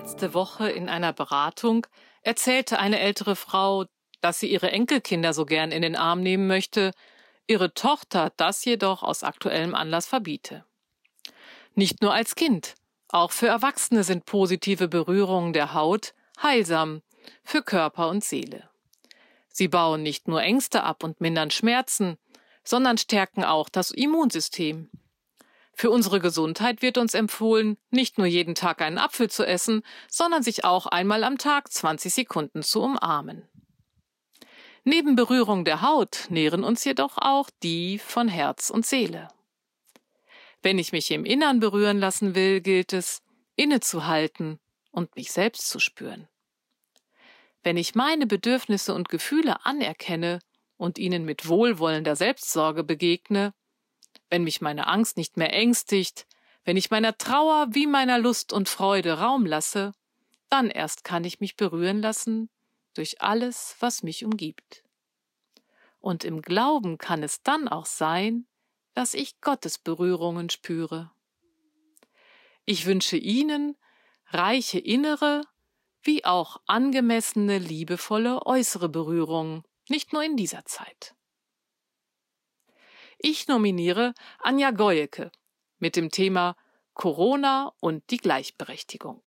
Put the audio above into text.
Letzte Woche in einer Beratung erzählte eine ältere Frau, dass sie ihre Enkelkinder so gern in den Arm nehmen möchte, ihre Tochter das jedoch aus aktuellem Anlass verbiete. Nicht nur als Kind, auch für Erwachsene sind positive Berührungen der Haut heilsam für Körper und Seele. Sie bauen nicht nur Ängste ab und mindern Schmerzen, sondern stärken auch das Immunsystem. Für unsere Gesundheit wird uns empfohlen, nicht nur jeden Tag einen Apfel zu essen, sondern sich auch einmal am Tag 20 Sekunden zu umarmen. Neben Berührung der Haut nähren uns jedoch auch die von Herz und Seele. Wenn ich mich im Innern berühren lassen will, gilt es, innezuhalten und mich selbst zu spüren. Wenn ich meine Bedürfnisse und Gefühle anerkenne und ihnen mit wohlwollender Selbstsorge begegne, wenn mich meine Angst nicht mehr ängstigt, wenn ich meiner Trauer wie meiner Lust und Freude Raum lasse, dann erst kann ich mich berühren lassen durch alles, was mich umgibt. Und im Glauben kann es dann auch sein, dass ich Gottes Berührungen spüre. Ich wünsche Ihnen reiche innere wie auch angemessene, liebevolle äußere Berührungen, nicht nur in dieser Zeit. Ich nominiere Anja Goyeke mit dem Thema Corona und die Gleichberechtigung.